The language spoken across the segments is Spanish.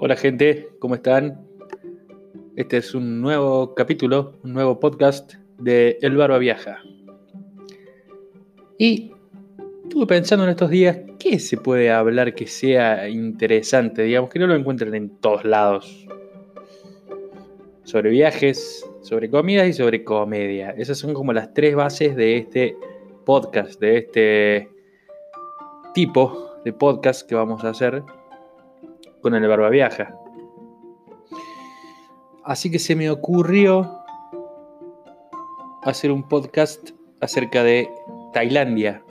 Hola gente, ¿cómo están? Este es un nuevo capítulo, un nuevo podcast de El Barba Viaja. Y estuve pensando en estos días, ¿qué se puede hablar que sea interesante? Digamos que no lo encuentren en todos lados. Sobre viajes, sobre comida y sobre comedia. Esas son como las tres bases de este podcast, de este tipo de podcast que vamos a hacer con el Barba Viaja. Así que se me ocurrió hacer un podcast acerca de Tailandia.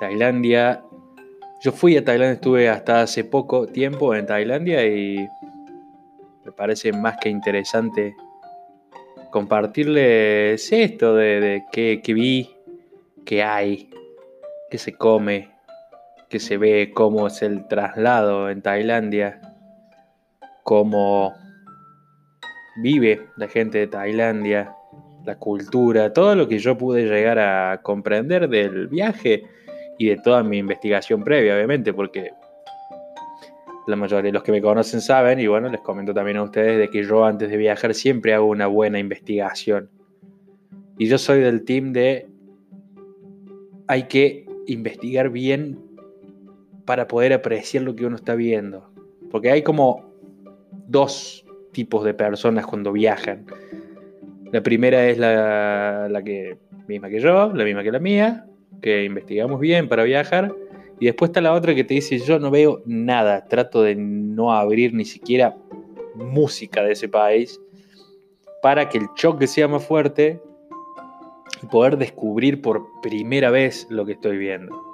Tailandia. Yo fui a Tailandia, estuve hasta hace poco tiempo en Tailandia y me parece más que interesante compartirles esto de, de qué, qué vi, qué hay, qué se come, que se ve cómo es el traslado en Tailandia, cómo vive la gente de Tailandia, la cultura, todo lo que yo pude llegar a comprender del viaje y de toda mi investigación previa, obviamente, porque la mayoría de los que me conocen saben, y bueno, les comento también a ustedes de que yo antes de viajar siempre hago una buena investigación. Y yo soy del team de hay que investigar bien para poder apreciar lo que uno está viendo. Porque hay como dos tipos de personas cuando viajan. La primera es la, la que misma que yo, la misma que la mía, que investigamos bien para viajar. Y después está la otra que te dice, yo no veo nada, trato de no abrir ni siquiera música de ese país para que el choque sea más fuerte y poder descubrir por primera vez lo que estoy viendo.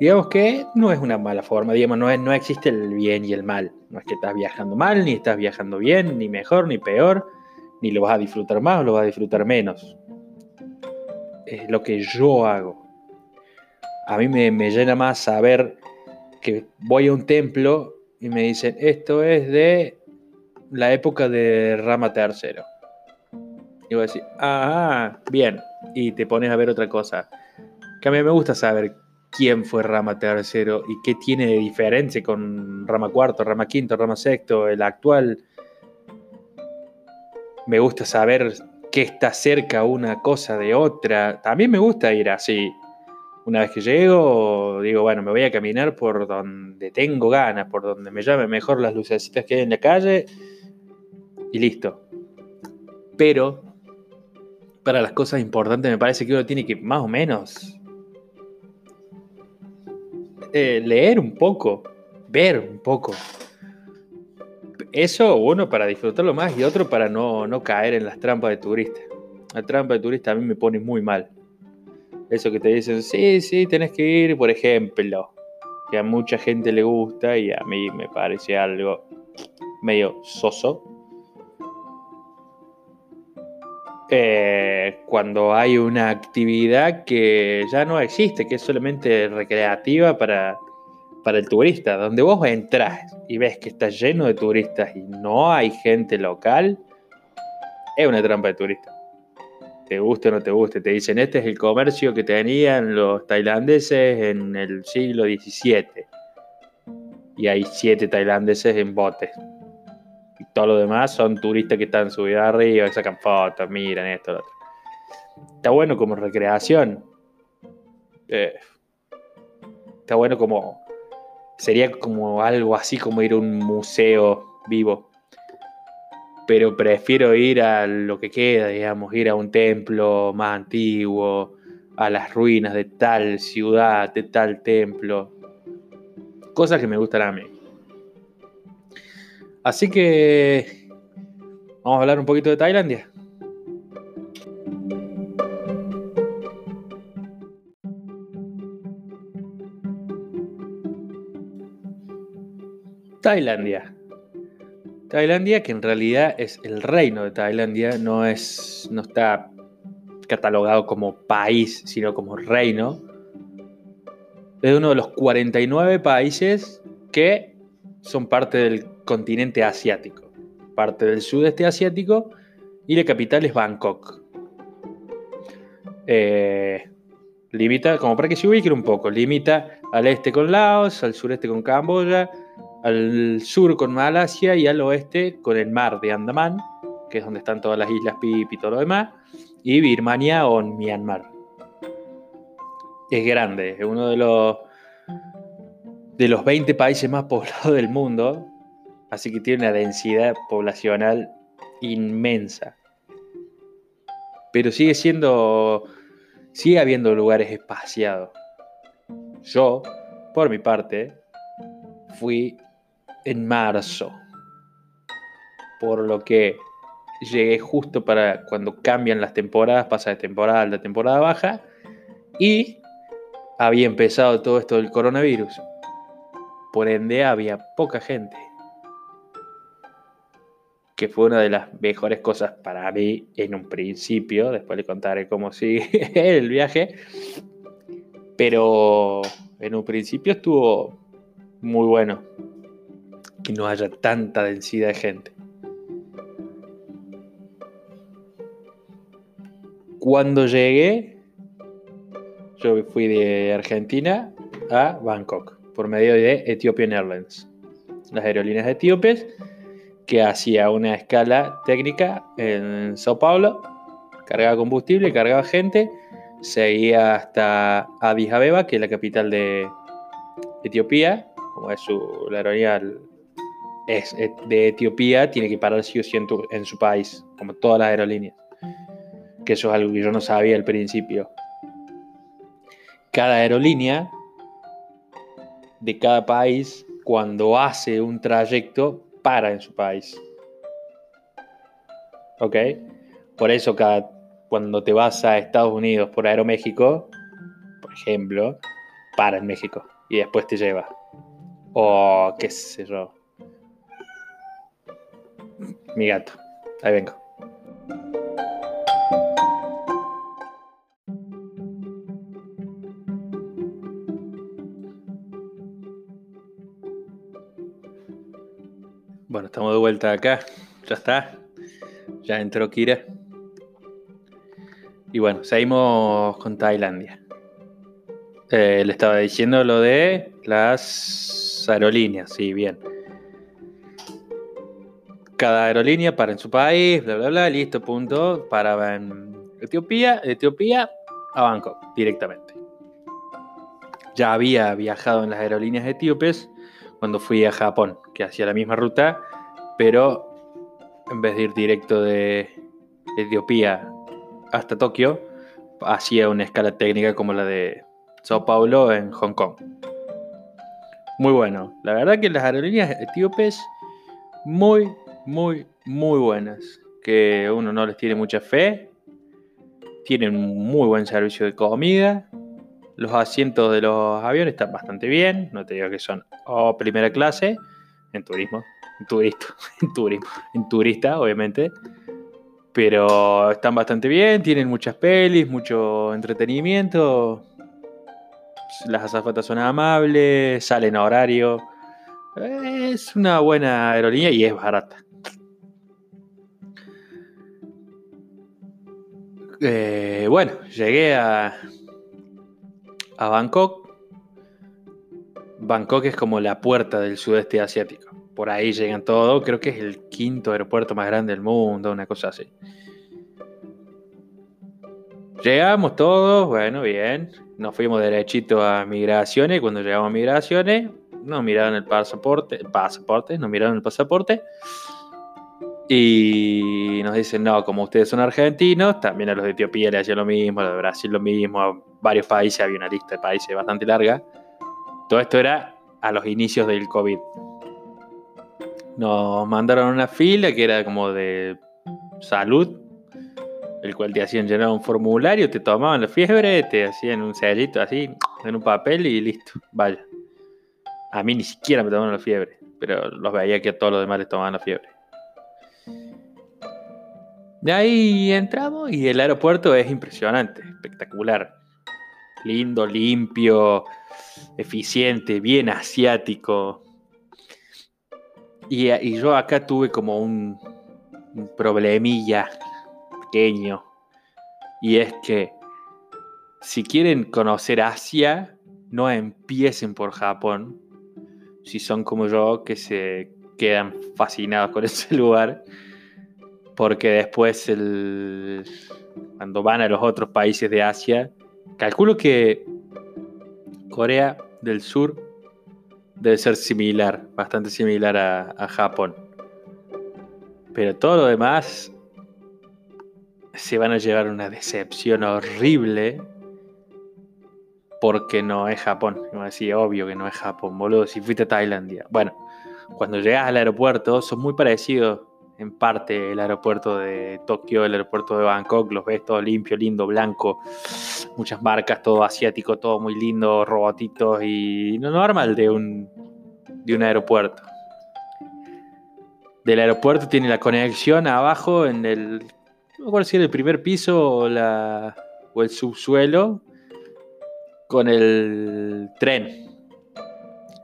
Digamos que no es una mala forma, digamos, no, es, no existe el bien y el mal. No es que estás viajando mal, ni estás viajando bien, ni mejor, ni peor, ni lo vas a disfrutar más o lo vas a disfrutar menos. Es lo que yo hago. A mí me, me llena más saber que voy a un templo y me dicen, esto es de la época de Rama III. Y voy a decir, ah, bien. Y te pones a ver otra cosa. Que a mí me gusta saber quién fue Rama tercero y qué tiene de diferencia con Rama cuarto, Rama quinto, Rama sexto, el actual. Me gusta saber qué está cerca una cosa de otra. También me gusta ir así. Una vez que llego, digo, bueno, me voy a caminar por donde tengo ganas, por donde me llame mejor las lucecitas que hay en la calle y listo. Pero para las cosas importantes me parece que uno tiene que más o menos eh, leer un poco, ver un poco. Eso, uno, para disfrutarlo más y otro para no, no caer en las trampas de turista. La trampa de turista a mí me pone muy mal. Eso que te dicen, sí, sí, tenés que ir, por ejemplo, que a mucha gente le gusta y a mí me parece algo medio soso. Eh, cuando hay una actividad que ya no existe, que es solamente recreativa para, para el turista, donde vos entras y ves que está lleno de turistas y no hay gente local, es una trampa de turista. Te guste o no te guste, te dicen, este es el comercio que tenían los tailandeses en el siglo XVII. Y hay siete tailandeses en botes y todo lo demás son turistas que están subidos arriba, sacan fotos, miran esto, lo otro. Está bueno como recreación. Eh, está bueno como. Sería como algo así como ir a un museo vivo. Pero prefiero ir a lo que queda, digamos, ir a un templo más antiguo, a las ruinas de tal ciudad, de tal templo. Cosas que me gustan a mí. Así que vamos a hablar un poquito de Tailandia. Tailandia. Tailandia, que en realidad es el reino de Tailandia, no, es, no está catalogado como país, sino como reino. Es uno de los 49 países que son parte del continente asiático, parte del sudeste asiático y la capital es Bangkok. Eh, limita, como para que se ubiquen un poco, limita al este con Laos, al sureste con Camboya, al sur con Malasia y al oeste con el mar de Andamán, que es donde están todas las islas Pip y todo lo demás, y Birmania o Myanmar. Es grande, es uno de los, de los 20 países más poblados del mundo, así que tiene una densidad poblacional inmensa. Pero sigue siendo, sigue habiendo lugares espaciados. Yo, por mi parte, fui en marzo, por lo que llegué justo para cuando cambian las temporadas, pasa de temporada alta a temporada baja, y había empezado todo esto del coronavirus. Por ende había poca gente. Que fue una de las mejores cosas para mí en un principio. Después le contaré cómo sigue el viaje. Pero en un principio estuvo muy bueno. Que no haya tanta densidad de gente. Cuando llegué, yo fui de Argentina a Bangkok por medio de Ethiopian Airlines, las aerolíneas etíopes, que hacía una escala técnica en Sao Paulo, cargaba combustible, cargaba gente, seguía hasta Addis Abeba, que es la capital de Etiopía, como es su, la aerolínea es de Etiopía, tiene que parar sí o sí en su país, como todas las aerolíneas. Que eso es algo que yo no sabía al principio. Cada aerolínea de cada país, cuando hace un trayecto, para en su país. ¿Ok? Por eso cada, cuando te vas a Estados Unidos por Aeroméxico, por ejemplo, para en México y después te lleva. O qué sé yo. Mi gato. Ahí vengo. Estamos de vuelta acá. Ya está. Ya entró Kira. Y bueno, seguimos con Tailandia. Eh, le estaba diciendo lo de las aerolíneas, sí, bien. Cada aerolínea para en su país, bla, bla, bla, listo, punto. Para en Etiopía, Etiopía a Bangkok directamente. Ya había viajado en las aerolíneas etíopes cuando fui a Japón, que hacía la misma ruta, pero en vez de ir directo de Etiopía hasta Tokio, hacía una escala técnica como la de Sao Paulo en Hong Kong. Muy bueno. La verdad que las aerolíneas etíopes muy, muy, muy buenas. Que uno no les tiene mucha fe. Tienen muy buen servicio de comida. Los asientos de los aviones están bastante bien, no te digo que son o primera clase, en turismo, en turista, en turismo, en turista, obviamente. Pero están bastante bien, tienen muchas pelis, mucho entretenimiento. Las azafatas son amables, salen a horario. Es una buena aerolínea y es barata. Eh, bueno, llegué a, a Bangkok. Bangkok es como la puerta del sudeste asiático. Por ahí llegan todos. Creo que es el quinto aeropuerto más grande del mundo, una cosa así. Llegamos todos, bueno, bien. Nos fuimos derechito a migraciones. Cuando llegamos a migraciones, nos miraron el pasaporte, pasaporte, nos miraron el pasaporte. Y nos dicen, no, como ustedes son argentinos, también a los de Etiopía le hacían lo mismo, a los de Brasil lo mismo, a varios países, había una lista de países bastante larga. Todo esto era a los inicios del COVID. Nos mandaron una fila que era como de salud, el cual te hacían llenar un formulario, te tomaban la fiebre, te hacían un sellito así, en un papel y listo, vaya. A mí ni siquiera me tomaron la fiebre, pero los veía que a todos los demás les tomaban la fiebre. De ahí entramos y el aeropuerto es impresionante, espectacular. Lindo, limpio, eficiente, bien asiático. Y, yo acá tuve como un, problemilla pequeño. Y es que si quieren conocer Asia, no empiecen por Japón. si son como yo, que se quedan fascinados con ese lugar, porque después cuando van a los otros países de Asia, calculo que Corea del Sur debe ser similar, bastante similar a, Japón. Pero todo lo demás se van a llevar una decepción horrible porque no es Japón. Me decía, obvio que no es Japón, boludo, si fuiste a Tailandia. Bueno, cuando llegas al aeropuerto son muy parecidos en parte el aeropuerto de Tokio, el aeropuerto de Bangkok, los ves todo limpio, lindo, blanco, muchas marcas, todo asiático, todo muy lindo, robotitos y no normal de un, de un aeropuerto. Del aeropuerto tiene la conexión abajo en el, no recuerdo si era el primer piso o, la, o el subsuelo con el tren.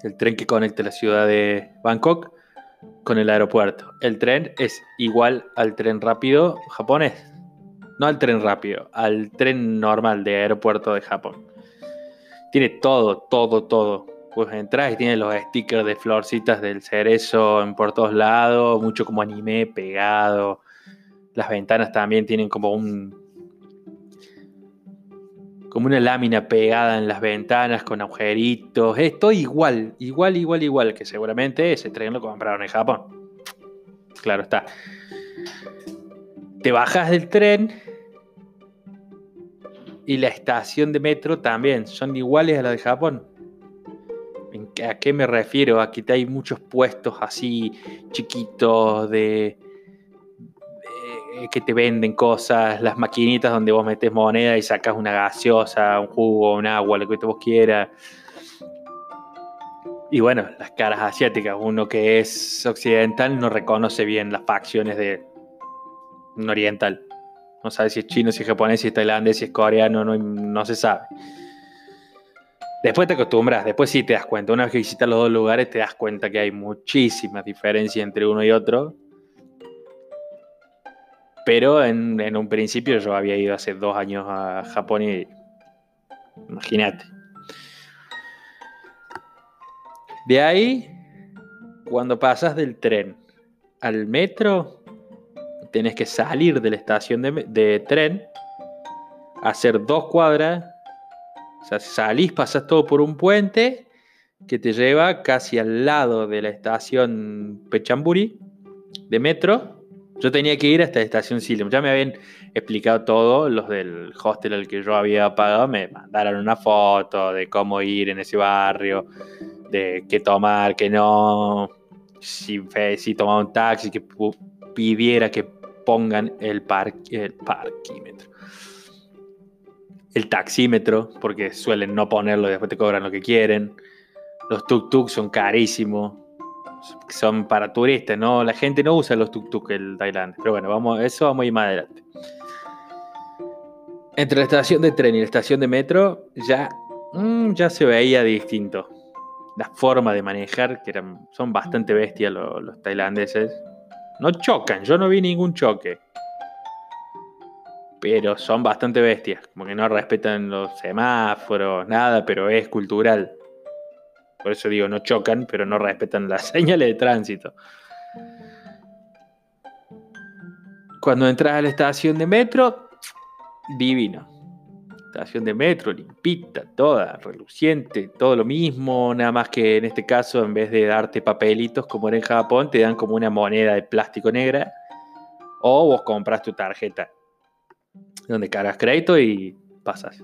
El tren que conecta la ciudad de Bangkok con el aeropuerto. El tren es igual al tren rápido japonés. No al tren rápido, al tren normal de aeropuerto de Japón. Tiene todo, todo, todo. Pues entras y tiene los stickers de florcitas del cerezo en por todos lados, mucho como anime pegado. Las ventanas también tienen como un como una lámina pegada en las ventanas con agujeritos. Es todo igual, igual, igual, igual, que seguramente ese tren lo compraron en Japón. Claro está. Te bajas del tren y la estación de metro también son iguales a la de Japón. ¿A qué me refiero? Aquí hay muchos puestos así chiquitos de que te venden cosas, las maquinitas donde vos metes moneda y sacas una gaseosa, un jugo, un agua, lo que vos quieras. Y bueno, las caras asiáticas, uno que es occidental no reconoce bien las facciones de un oriental. No sabe si es chino, si es japonés, si es tailandés, si es coreano, no, no se sabe. Después te acostumbras, después sí te das cuenta. Una vez que visitas los dos lugares, te das cuenta que hay muchísimas diferencias entre uno y otro. Pero en, un principio yo había ido hace dos años a Japón y imagínate. De ahí, cuando pasas del tren al metro, tenés que salir de la estación de, de tren, hacer dos cuadras, o sea, salís, pasas todo por un puente que te lleva casi al lado de la estación Pechamburi de metro yo tenía que ir hasta la estación Silem. Ya me habían explicado todo, los del hostel al que yo había pagado, me mandaron una foto de cómo ir en ese barrio, de qué tomar, qué no, si, si tomaba un taxi, que pidiera que pongan el, el parquímetro. El taxímetro, porque suelen no ponerlo y después te cobran lo que quieren. Los tuk-tuk son carísimos son para turistas, ¿no? La gente no usa los tuk-tuk en Tailandia. Pero bueno, vamos, eso vamos a ir más adelante. Entre la estación de tren y la estación de metro ya, mm, ya se veía distinto. La forma de manejar, que eran, son bastante bestias los, los tailandeses. No chocan, yo no vi ningún choque. Pero son bastante bestias, como que no respetan los semáforos, nada, pero es cultural. Por eso digo, no chocan, pero no respetan las señales de tránsito. Cuando entras a la estación de metro, divino. Estación de metro, limpita, toda, reluciente, todo lo mismo, nada más que en este caso, en vez de darte papelitos como era en Japón, te dan como una moneda de plástico negra. O vos compras tu tarjeta, donde cargas crédito y pasas.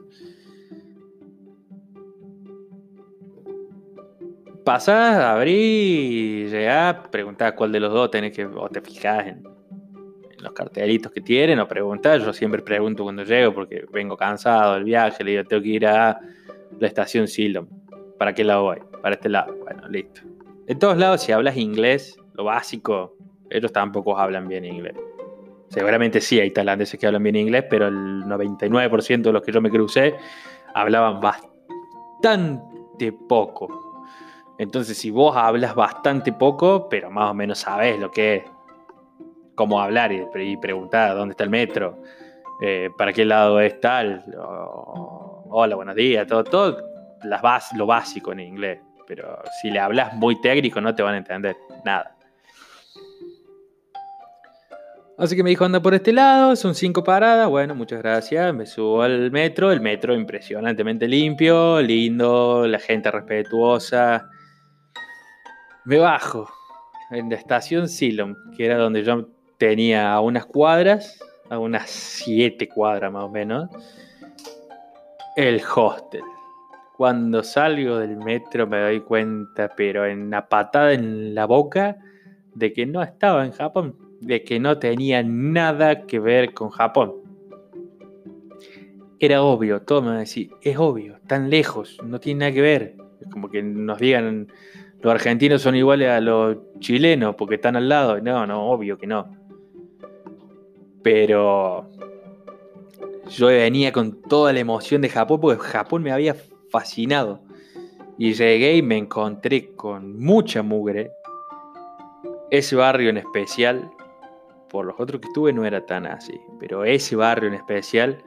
Pasás, abrís, llegás, preguntás cuál de los dos tenés que, o te fijás en, los cartelitos que tienen, o preguntás, yo siempre pregunto cuando llego porque vengo cansado del viaje, le digo, tengo que ir a la estación Silom. ¿Para qué lado voy? Para este lado. Bueno, listo. En todos lados, si hablas inglés, lo básico, ellos tampoco hablan bien inglés. Seguramente sí hay tailandeses que hablan bien inglés, pero el 99% de los que yo me crucé hablaban bastante poco. Entonces, si vos hablas bastante poco, pero más o menos sabés lo que es, cómo hablar y, preguntar dónde está el metro, eh, para qué lado es tal, hola, buenos días, todo, todo lo básico en inglés. pero si le hablas muy técnico no te van a entender nada. Así que me dijo, anda por este lado, son cinco paradas, bueno, muchas gracias, me subo al metro, el metro impresionantemente limpio, lindo, la gente respetuosa. Me bajo en la estación Silom, que era donde yo tenía a unas cuadras, a unas siete cuadras más o menos, el hostel. Cuando salgo del metro me doy cuenta, pero en una patada en la boca, de que no estaba en Japón, de que no tenía nada que ver con Japón. Era obvio, todo me va a decir, es obvio, tan lejos, no tiene nada que ver. Es como que nos digan, los argentinos son iguales a los chilenos porque están al lado. No, no, obvio que no. Pero yo venía con toda la emoción de Japón porque Japón me había fascinado. Y llegué y me encontré con mucha mugre. Ese barrio en especial, por los otros que estuve no era tan así, pero ese barrio en especial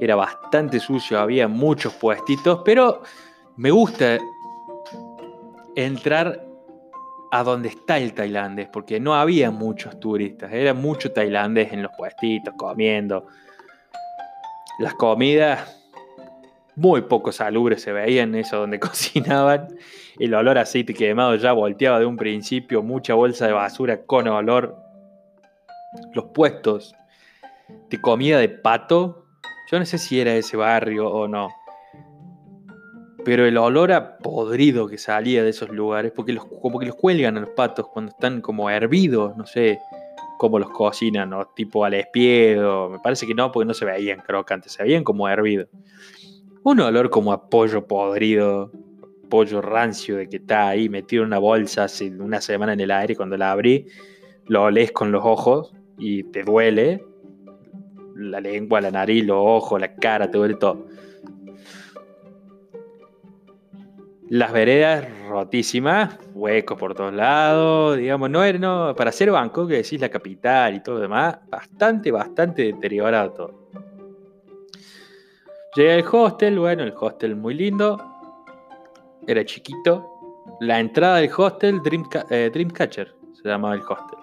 era bastante sucio, había muchos puestitos, pero me gusta entrar a donde está el tailandés, porque no había muchos turistas, era mucho tailandés en los puestitos, comiendo. Las comidas muy poco salubres se veían, eso donde cocinaban. El olor a aceite quemado ya volteaba de un principio, mucha bolsa de basura con olor. Los puestos de comida de pato, yo no sé si era ese barrio o no pero el olor a podrido que salía de esos lugares, porque los, como que los cuelgan a los patos cuando están como hervidos, no sé cómo los cocinan, o tipo al espiedo, me parece que no, porque no se veían crocantes, se veían como hervidos. Un olor como a pollo podrido, pollo rancio de que está ahí metido en una bolsa hace una semana en el aire, cuando la abrí, lo olés con los ojos y te duele, la lengua, la nariz, los ojos, la cara, te duele todo. Las veredas rotísimas, huecos por todos lados, digamos, no era, no, para ser banco, que decís la capital y todo lo demás, bastante, bastante deteriorado todo. Llegué al hostel, bueno, el hostel muy lindo, era chiquito. La entrada del hostel, eh, Dreamcatcher, se llamaba el hostel.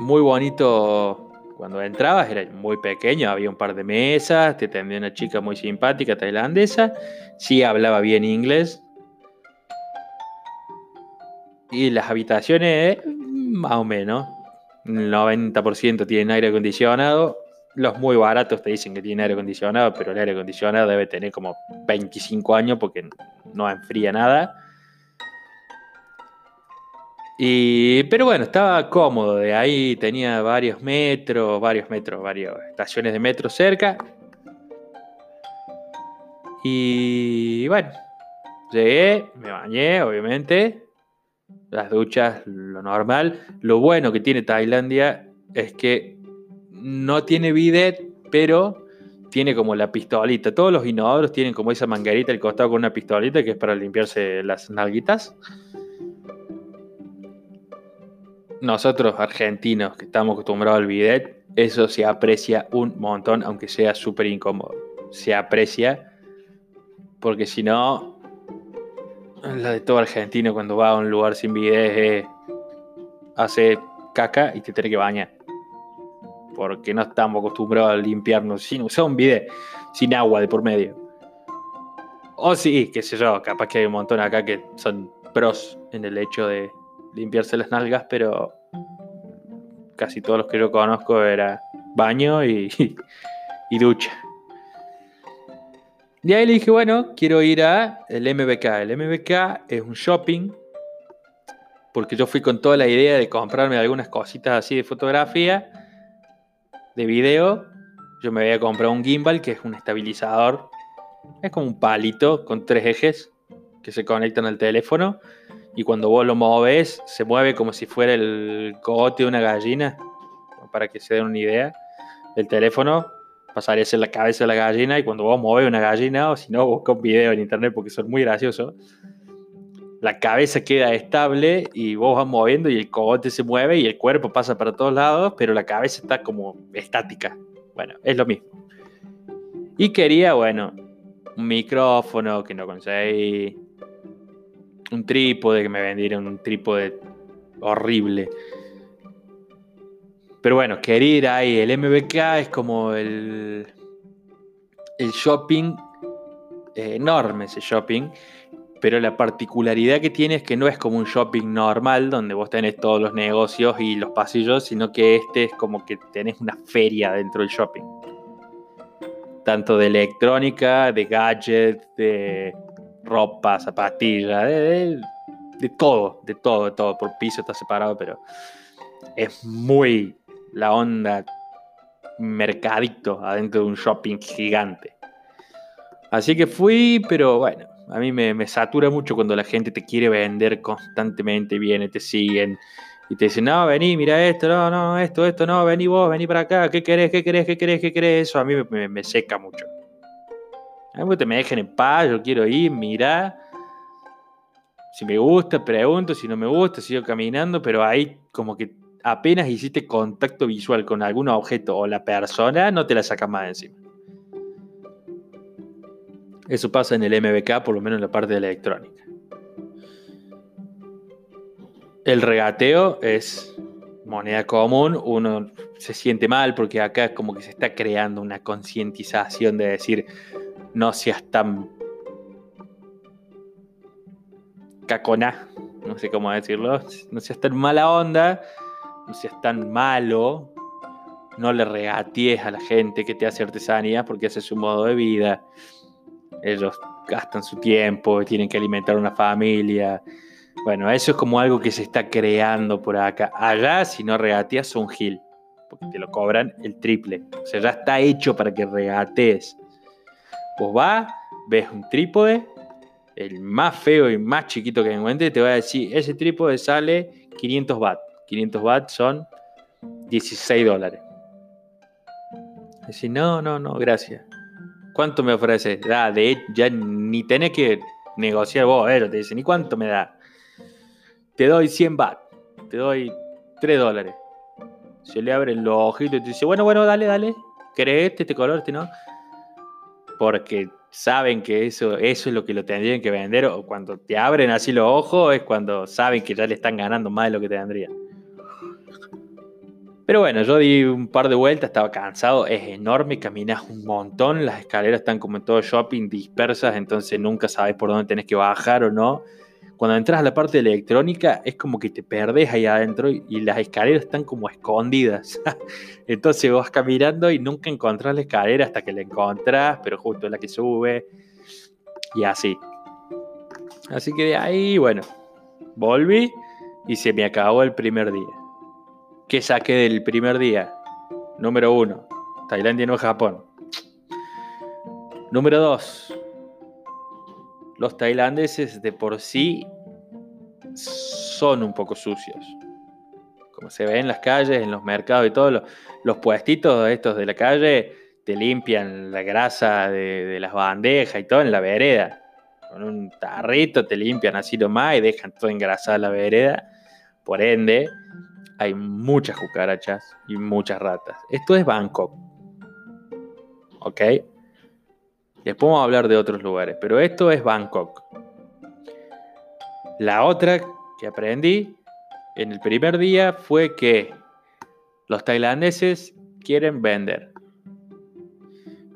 Muy bonito cuando entrabas era muy pequeño, había un par de mesas, te atendía una chica muy simpática tailandesa, sí hablaba bien inglés. Y las habitaciones, más o menos, el 90% tienen aire acondicionado. Los muy baratos te dicen que tienen aire acondicionado, pero el aire acondicionado debe tener como 25 años porque no enfría nada. Y, pero bueno, estaba cómodo. De ahí tenía varios metros, varios metros, varias estaciones de metro cerca. Y bueno, llegué, me bañé, obviamente. Las duchas, lo normal. Lo bueno que tiene Tailandia es que no tiene bidet, pero tiene como la pistolita. Todos los inodoros tienen como esa manguerita al costado con una pistolita que es para limpiarse las nalguitas nosotros argentinos que estamos acostumbrados al bidet, eso se aprecia un montón, aunque sea súper incómodo. Se aprecia, porque si no, la de todo argentino cuando va a un lugar sin bidet es hace caca y te tiene que bañar. Porque no estamos acostumbrados a limpiarnos sin usar un bidet, sin agua de por medio. O sí, qué sé yo, capaz que hay un montón acá que son pros en el hecho de limpiarse las nalgas, pero casi todos los que yo conozco era baño y, y ducha. Y ahí le dije, bueno, quiero ir a el MBK. El MBK es un shopping, porque yo fui con toda la idea de comprarme algunas cositas así de fotografía, de video. Yo me había comprado un gimbal, que es un estabilizador. Es como un palito con tres ejes que se conectan al teléfono y cuando vos lo moves se mueve como si fuera el cogote de una gallina, para que se den una idea. El teléfono pasaría a ser la cabeza de la gallina y cuando vos mueves una gallina, o si no, busca un video en internet porque son muy graciosos, la cabeza queda estable y vos vas moviendo y el cogote se mueve y el cuerpo pasa para todos lados, pero la cabeza está como estática. Bueno, es lo mismo. Y quería, bueno, un micrófono que no conseguí, un trípode que me vendieron, un trípode horrible. Pero bueno, quería ir ahí. El MBK es como el, el shopping, eh, enorme ese shopping, pero la particularidad que tiene es que no es como un shopping normal donde vos tenés todos los negocios y los pasillos, sino que este es como que tenés una feria dentro del shopping. Tanto de electrónica, de gadgets, de ropa, zapatillas, de, de, todo, de todo, de todo. Por piso está separado, pero es muy la onda mercadito adentro de un shopping gigante. Así que fui, pero bueno, a mí me, satura mucho cuando la gente te quiere vender constantemente, viene, te siguen y te dicen, no, vení, mira esto, no, no, esto, esto, no, vení vos, vení para acá, ¿qué querés, qué querés, qué querés, qué querés? Eso a mí me, seca mucho. A mí te me dejen en paz, yo quiero ir, mirar. Si me gusta, pregunto, si no me gusta, sigo caminando, pero ahí como que apenas hiciste contacto visual con algún objeto o la persona, no te la sacas más encima. Eso pasa en el MBK, por lo menos en la parte de la electrónica. El regateo es moneda común, uno se siente mal porque acá como que se está creando una concientización de decir no seas tan cacona, no sé cómo decirlo, no seas tan mala onda, no seas tan malo, no le regatees a la gente que te hace artesanía porque ese es su modo de vida ellos gastan su tiempo, tienen que alimentar una familia. Bueno, eso es como algo que se está creando por acá. Allá, si no regateas, son gil, porque te lo cobran el triple. O sea, ya está hecho para que regatees. Vos vas, ves un trípode, el más feo y más chiquito que encuentres, te va a decir, ese trípode sale 500 baht. 500 baht son 16 dólares. Decir, no, no, no, gracias. ¿Cuánto me ofrece? Da, ya ni tenés que negociar vos, eh, te dicen, ¿y cuánto me da? Te doy 100 baht, te doy 3 dólares. Se le abren los ojitos y te dice, bueno, bueno, dale, dale. ¿Querés este, este color, este no? Porque saben que eso, eso es lo que lo tendrían que vender. O cuando te abren así los ojos es cuando saben que ya le están ganando más de lo que te tendrían. Pero bueno, yo di un par de vueltas, estaba cansado, es enorme, caminas un montón, las escaleras están como en todo shopping dispersas, entonces nunca sabes por dónde tenés que bajar o no. Cuando entras a la parte de electrónica es como que te perdés ahí adentro y, las escaleras están como escondidas. entonces vas caminando y nunca encontrás la escalera hasta que la encontrás, pero justo la que sube y así. Así que de ahí, bueno, volví y se me acabó el primer día. ¿Qué saqué del primer día? Número uno, Tailandia no Japón. Número dos, los tailandeses de por sí son un poco sucios. Como se ve en las calles, en los mercados y todos los, los, puestitos estos de la calle te limpian la grasa de, de, las bandejas y todo en la vereda. Con un tarrito te limpian así nomás y dejan todo engrasada la vereda. Por ende, hay muchas cucarachas y muchas ratas. Esto es Bangkok. ¿Ok? Después vamos a hablar de otros lugares, pero esto es Bangkok. La otra que aprendí en el primer día fue que los tailandeses quieren vender.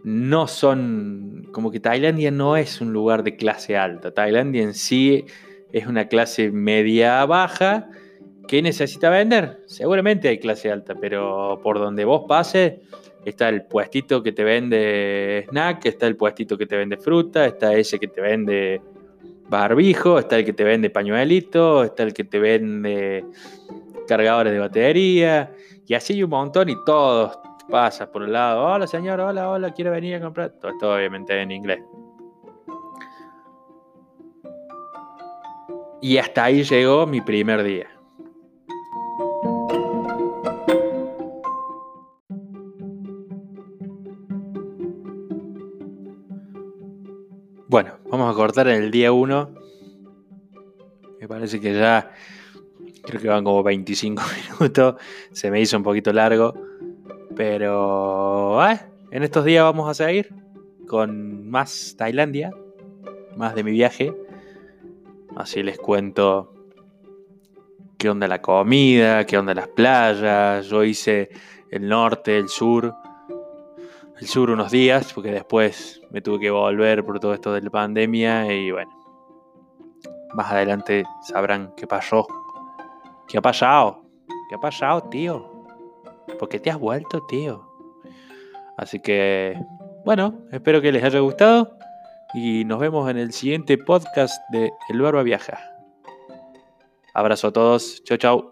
No son, como que Tailandia no es un lugar de clase alta. Tailandia en sí es una clase media baja ¿Qué necesita vender? Seguramente hay clase alta, pero por donde vos pases, está el puestito que te vende snack, está el puestito que te vende fruta, está ese que te vende barbijo, está el que te vende pañuelito, está el que te vende cargadores de batería, y así hay un montón y todos pasas por el lado, hola señor, hola, hola, quiero venir a comprar. Todo esto obviamente en inglés. Y hasta ahí llegó mi primer día. Vamos a cortar en el día 1. Me parece que ya creo que van como 25 minutos. Se me hizo un poquito largo. Pero en estos días vamos a seguir con más Tailandia, más de mi viaje. Así les cuento qué onda la comida, qué onda las playas. Yo hice el norte, el sur. El sur unos días, porque después me tuve que volver por todo esto de la pandemia y bueno. Más adelante sabrán qué pasó. ¿Qué ha pasado? ¿Qué ha pasado, tío? ¿Por qué te has vuelto, tío? Así que, bueno, espero que les haya gustado y nos vemos en el siguiente podcast de El Barba Viaja. Abrazo a todos. Chau, chau.